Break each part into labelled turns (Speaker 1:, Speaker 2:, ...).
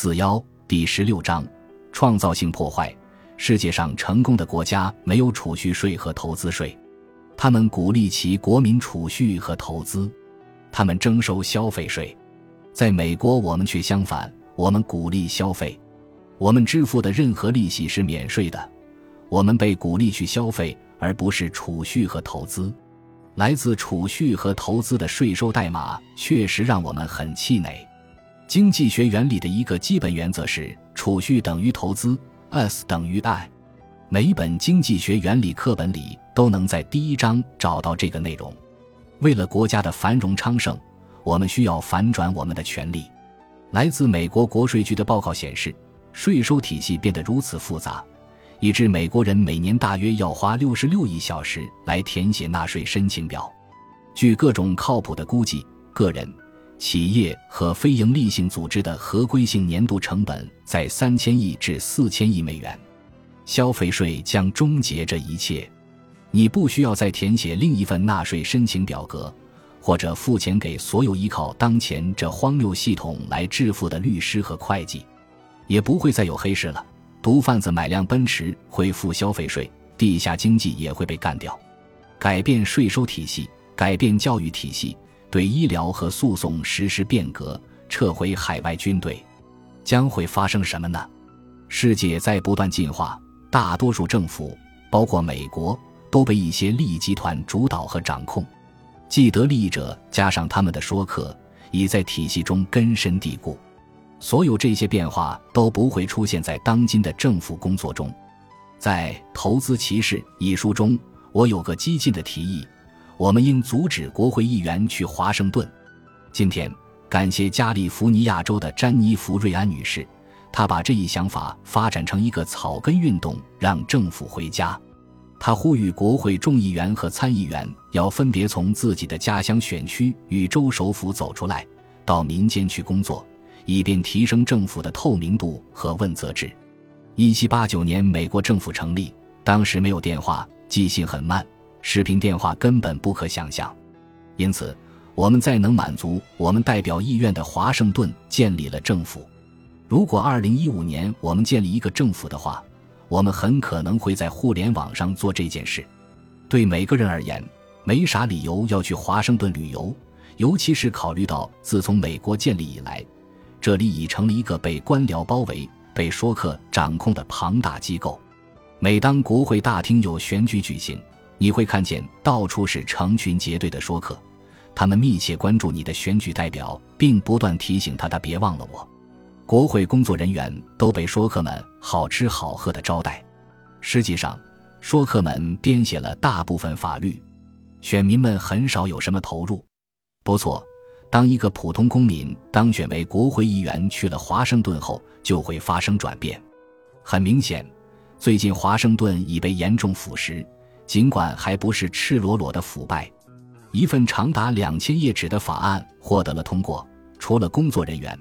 Speaker 1: 四幺第十六章：创造性破坏。世界上成功的国家没有储蓄税和投资税，他们鼓励其国民储蓄和投资，他们征收消费税。在美国，我们却相反，我们鼓励消费，我们支付的任何利息是免税的，我们被鼓励去消费，而不是储蓄和投资。来自储蓄和投资的税收代码确实让我们很气馁。经济学原理的一个基本原则是：储蓄等于投资，S 等于 I。每一本经济学原理课本里都能在第一章找到这个内容。为了国家的繁荣昌盛，我们需要反转我们的权利。来自美国国税局的报告显示，税收体系变得如此复杂。以致美国人每年大约要花六十六亿小时来填写纳税申请表。据各种靠谱的估计，个人、企业和非营利性组织的合规性年度成本在三千亿至四千亿美元。消费税将终结这一切。你不需要再填写另一份纳税申请表格，或者付钱给所有依靠当前这荒谬系统来致富的律师和会计，也不会再有黑市了。毒贩子买辆奔驰会付消费税，地下经济也会被干掉。改变税收体系，改变教育体系，对医疗和诉讼实施变革，撤回海外军队，将会发生什么呢？世界在不断进化，大多数政府，包括美国，都被一些利益集团主导和掌控。既得利益者加上他们的说客，已在体系中根深蒂固。所有这些变化都不会出现在当今的政府工作中。在《投资歧视》一书中，我有个激进的提议：我们应阻止国会议员去华盛顿。今天，感谢加利福尼亚州的詹妮弗·瑞安女士，她把这一想法发展成一个草根运动，让政府回家。她呼吁国会众议员和参议员要分别从自己的家乡选区与州首府走出来，到民间去工作。以便提升政府的透明度和问责制。一七八九年，美国政府成立，当时没有电话，寄信很慢，视频电话根本不可想象。因此，我们在能满足我们代表意愿的华盛顿建立了政府。如果二零一五年我们建立一个政府的话，我们很可能会在互联网上做这件事。对每个人而言，没啥理由要去华盛顿旅游，尤其是考虑到自从美国建立以来。这里已成了一个被官僚包围、被说客掌控的庞大机构。每当国会大厅有选举举行，你会看见到处是成群结队的说客，他们密切关注你的选举代表，并不断提醒他：“他别忘了我。”国会工作人员都被说客们好吃好喝的招待。实际上，说客们编写了大部分法律，选民们很少有什么投入。不错。当一个普通公民当选为国会议员去了华盛顿后，就会发生转变。很明显，最近华盛顿已被严重腐蚀，尽管还不是赤裸裸的腐败。一份长达两千页纸的法案获得了通过，除了工作人员，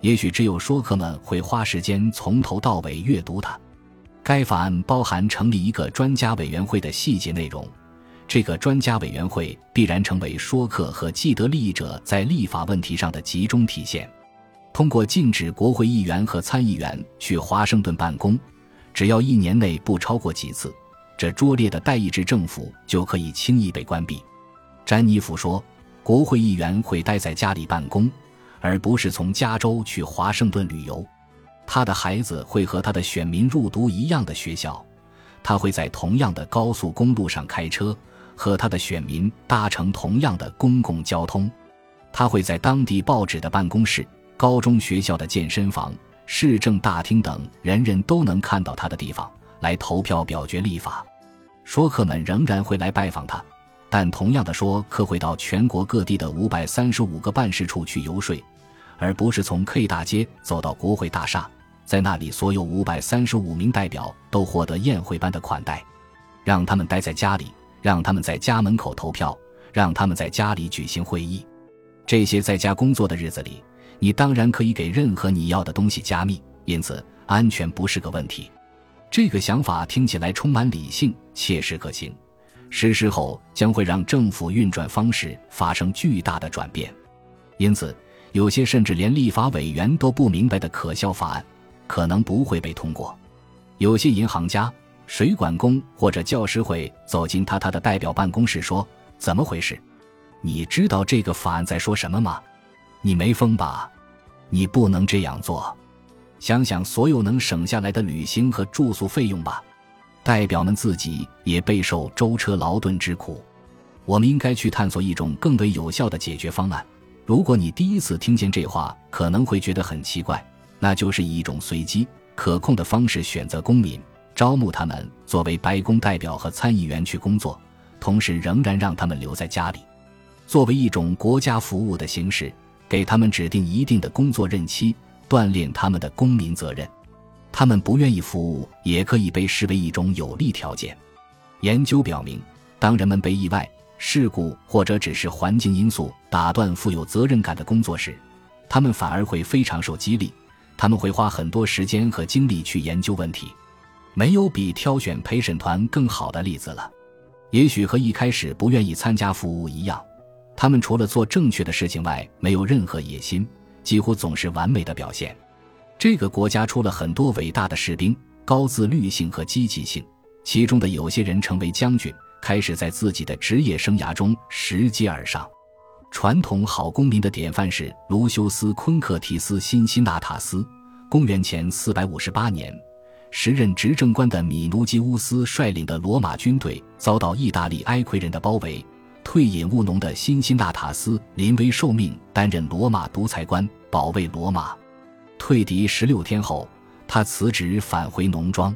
Speaker 1: 也许只有说客们会花时间从头到尾阅读它。该法案包含成立一个专家委员会的细节内容。这个专家委员会必然成为说客和既得利益者在立法问题上的集中体现。通过禁止国会议员和参议员去华盛顿办公，只要一年内不超过几次，这拙劣的代议制政府就可以轻易被关闭。詹妮弗说：“国会议员会待在家里办公，而不是从加州去华盛顿旅游。他的孩子会和他的选民入读一样的学校，他会在同样的高速公路上开车。”和他的选民搭乘同样的公共交通，他会在当地报纸的办公室、高中学校的健身房、市政大厅等人人都能看到他的地方来投票表决立法。说客们仍然会来拜访他，但同样的说客会到全国各地的五百三十五个办事处去游说，而不是从 K 大街走到国会大厦，在那里所有五百三十五名代表都获得宴会般的款待，让他们待在家里。让他们在家门口投票，让他们在家里举行会议。这些在家工作的日子里，你当然可以给任何你要的东西加密，因此安全不是个问题。这个想法听起来充满理性，切实可行。实施后将会让政府运转方式发生巨大的转变。因此，有些甚至连立法委员都不明白的可笑法案，可能不会被通过。有些银行家、水管工或者教师会走进他他的代表办公室说：“怎么回事？你知道这个法案在说什么吗？你没疯吧？你不能这样做。想想所有能省下来的旅行和住宿费用吧。代表们自己也备受舟车劳顿之苦。我们应该去探索一种更为有效的解决方案。”如果你第一次听见这话，可能会觉得很奇怪，那就是以一种随机可控的方式选择公民，招募他们作为白宫代表和参议员去工作，同时仍然让他们留在家里，作为一种国家服务的形式，给他们指定一定的工作任期，锻炼他们的公民责任。他们不愿意服务，也可以被视为一种有利条件。研究表明，当人们被意外。事故或者只是环境因素打断负有责任感的工作时，他们反而会非常受激励。他们会花很多时间和精力去研究问题。没有比挑选陪审团更好的例子了。也许和一开始不愿意参加服务一样，他们除了做正确的事情外，没有任何野心，几乎总是完美的表现。这个国家出了很多伟大的士兵，高自律性和积极性，其中的有些人成为将军。开始在自己的职业生涯中拾阶而上。传统好公民的典范是卢修斯·昆克提斯·辛辛纳塔斯。公元前458年，时任执政官的米努基乌斯率领的罗马军队遭到意大利埃奎人的包围。退隐务农的辛辛纳塔斯临危受命，担任罗马独裁官，保卫罗马。退敌十六天后，他辞职返回农庄。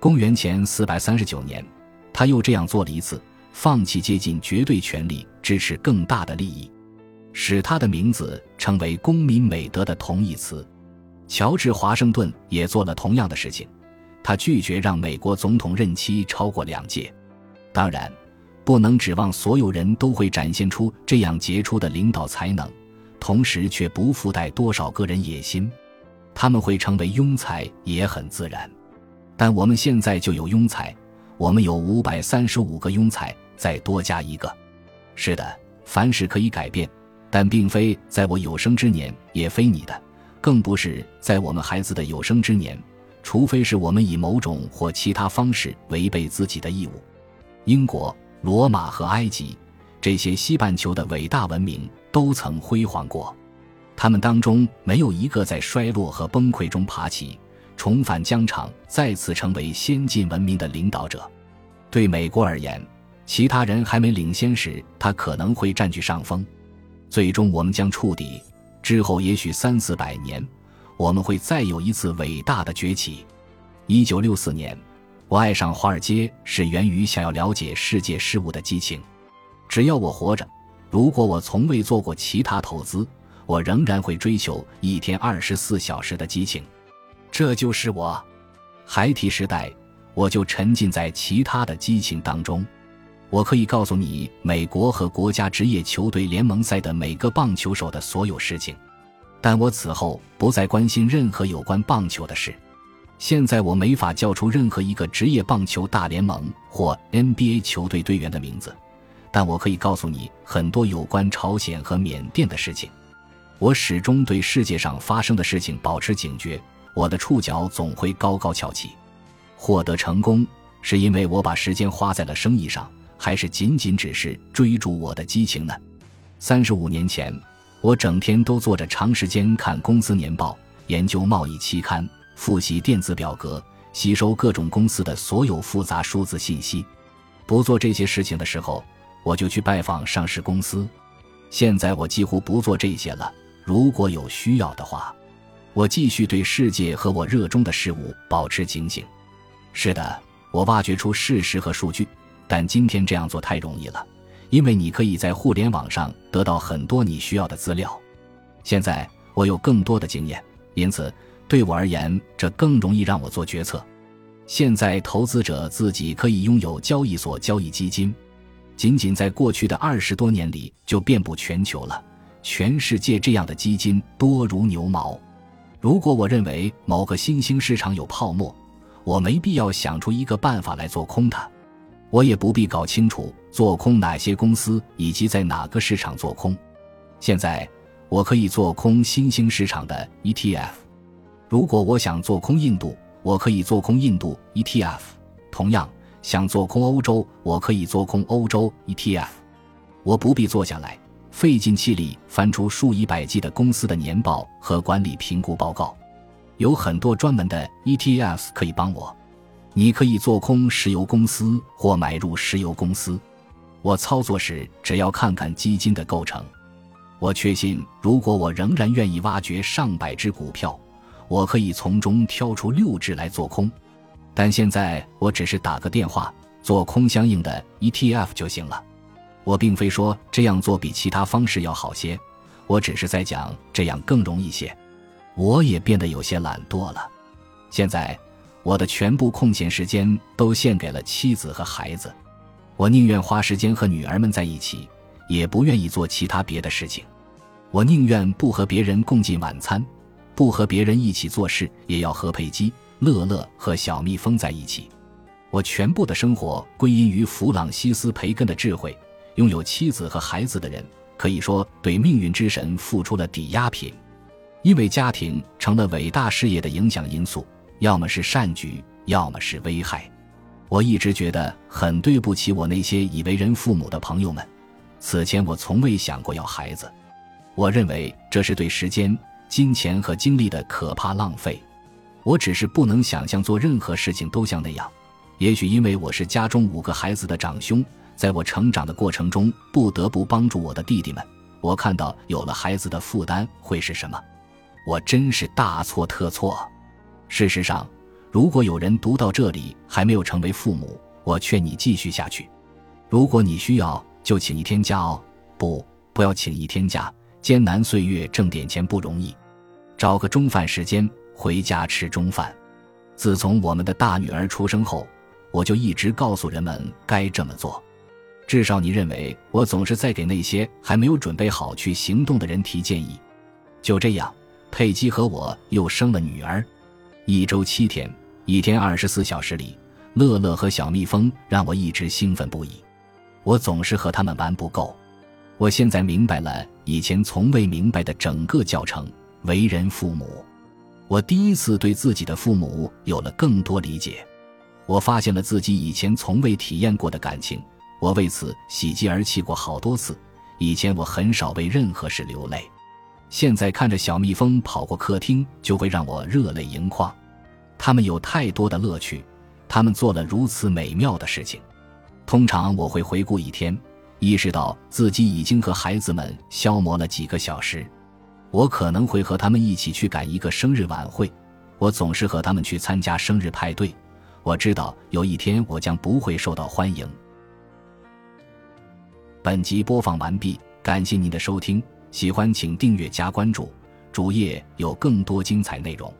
Speaker 1: 公元前439年。他又这样做了一次，放弃接近绝对权力，支持更大的利益，使他的名字成为公民美德的同义词。乔治·华盛顿也做了同样的事情，他拒绝让美国总统任期超过两届。当然，不能指望所有人都会展现出这样杰出的领导才能，同时却不附带多少个人野心。他们会成为庸才也很自然，但我们现在就有庸才。我们有五百三十五个庸才，再多加一个。是的，凡事可以改变，但并非在我有生之年，也非你的，更不是在我们孩子的有生之年，除非是我们以某种或其他方式违背自己的义务。英国、罗马和埃及这些西半球的伟大文明都曾辉煌过，他们当中没有一个在衰落和崩溃中爬起。重返疆场，再次成为先进文明的领导者。对美国而言，其他人还没领先时，他可能会占据上风。最终，我们将触底。之后，也许三四百年，我们会再有一次伟大的崛起。一九六四年，我爱上华尔街是源于想要了解世界事物的激情。只要我活着，如果我从未做过其他投资，我仍然会追求一天二十四小时的激情。这就是我，孩提时代，我就沉浸在其他的激情当中。我可以告诉你美国和国家职业球队联盟赛的每个棒球手的所有事情，但我此后不再关心任何有关棒球的事。现在我没法叫出任何一个职业棒球大联盟或 NBA 球队队员的名字，但我可以告诉你很多有关朝鲜和缅甸的事情。我始终对世界上发生的事情保持警觉。我的触角总会高高翘起。获得成功是因为我把时间花在了生意上，还是仅仅只是追逐我的激情呢？三十五年前，我整天都坐着长时间看公司年报，研究贸易期刊，复习电子表格，吸收各种公司的所有复杂数字信息。不做这些事情的时候，我就去拜访上市公司。现在我几乎不做这些了。如果有需要的话。我继续对世界和我热衷的事物保持警醒。是的，我挖掘出事实和数据，但今天这样做太容易了，因为你可以在互联网上得到很多你需要的资料。现在我有更多的经验，因此对我而言，这更容易让我做决策。现在投资者自己可以拥有交易所交易基金，仅仅在过去的二十多年里就遍布全球了。全世界这样的基金多如牛毛。如果我认为某个新兴市场有泡沫，我没必要想出一个办法来做空它，我也不必搞清楚做空哪些公司以及在哪个市场做空。现在，我可以做空新兴市场的 ETF。如果我想做空印度，我可以做空印度 ETF。同样，想做空欧洲，我可以做空欧洲 ETF。我不必坐下来，费尽气力翻出数以百计的公司的年报和管理评估报告。有很多专门的 ETF 可以帮我。你可以做空石油公司或买入石油公司。我操作时只要看看基金的构成。我确信，如果我仍然愿意挖掘上百只股票，我可以从中挑出六只来做空。但现在我只是打个电话做空相应的 ETF 就行了。我并非说这样做比其他方式要好些，我只是在讲这样更容易些。我也变得有些懒惰了。现在，我的全部空闲时间都献给了妻子和孩子。我宁愿花时间和女儿们在一起，也不愿意做其他别的事情。我宁愿不和别人共进晚餐，不和别人一起做事，也要和佩姬、乐乐和小蜜蜂在一起。我全部的生活归因于弗朗西斯·培根的智慧。拥有妻子和孩子的人，可以说对命运之神付出了抵押品。因为家庭成了伟大事业的影响因素，要么是善举，要么是危害。我一直觉得很对不起我那些已为人父母的朋友们。此前我从未想过要孩子，我认为这是对时间、金钱和精力的可怕浪费。我只是不能想象做任何事情都像那样。也许因为我是家中五个孩子的长兄，在我成长的过程中不得不帮助我的弟弟们。我看到有了孩子的负担会是什么。我真是大错特错。事实上，如果有人读到这里还没有成为父母，我劝你继续下去。如果你需要，就请一天假哦。不，不要请一天假。艰难岁月挣点钱不容易，找个中饭时间回家吃中饭。自从我们的大女儿出生后，我就一直告诉人们该这么做。至少你认为我总是在给那些还没有准备好去行动的人提建议。就这样。佩姬和我又生了女儿，一周七天，一天二十四小时里，乐乐和小蜜蜂让我一直兴奋不已。我总是和他们玩不够。我现在明白了以前从未明白的整个教程——为人父母。我第一次对自己的父母有了更多理解。我发现了自己以前从未体验过的感情。我为此喜极而泣过好多次。以前我很少为任何事流泪。现在看着小蜜蜂跑过客厅，就会让我热泪盈眶。他们有太多的乐趣，他们做了如此美妙的事情。通常我会回顾一天，意识到自己已经和孩子们消磨了几个小时。我可能会和他们一起去赶一个生日晚会。我总是和他们去参加生日派对。我知道有一天我将不会受到欢迎。本集播放完毕，感谢您的收听。喜欢请订阅加关注，主页有更多精彩内容。